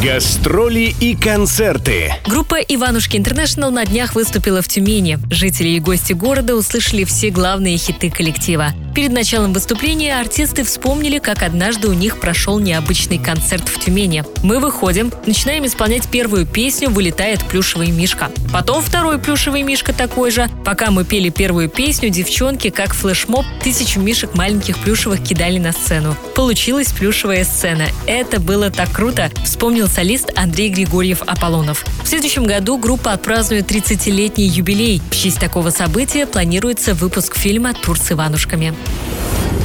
Гастроли и концерты. Группа «Иванушки Интернешнл» на днях выступила в Тюмени. Жители и гости города услышали все главные хиты коллектива. Перед началом выступления артисты вспомнили, как однажды у них прошел необычный концерт в Тюмени. Мы выходим, начинаем исполнять первую песню «Вылетает плюшевый мишка». Потом второй плюшевый мишка такой же. Пока мы пели первую песню, девчонки, как флешмоб, тысячу мишек маленьких плюшевых кидали на сцену. Получилась плюшевая сцена. Это было так круто, вспомнил солист Андрей Григорьев Аполлонов. В следующем году группа отпразднует 30-летний юбилей. В честь такого события планируется выпуск фильма «Тур с Иванушками».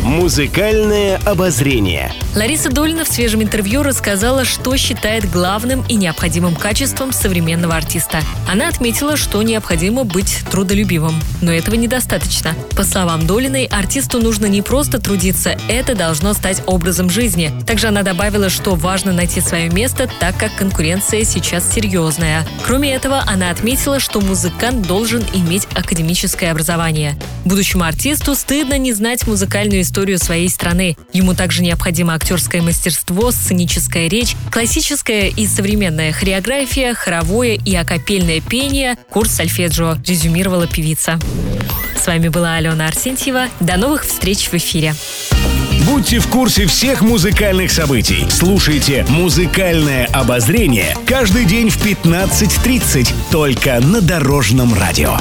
Музыкальное обозрение. Лариса Долина в свежем интервью рассказала, что считает главным и необходимым качеством современного артиста. Она отметила, что необходимо быть трудолюбивым, но этого недостаточно. По словам Долиной, артисту нужно не просто трудиться, это должно стать образом жизни. Также она добавила, что важно найти свое место, так как конкуренция сейчас серьезная. Кроме этого, она отметила, что музыкант должен иметь академическое образование. Будущему артисту стыдно не знать музыкальную историю историю своей страны. Ему также необходимо актерское мастерство, сценическая речь, классическая и современная хореография, хоровое и акапельное пение, курс сольфеджио, резюмировала певица. С вами была Алена Арсентьева. До новых встреч в эфире. Будьте в курсе всех музыкальных событий. Слушайте «Музыкальное обозрение» каждый день в 15.30 только на Дорожном радио.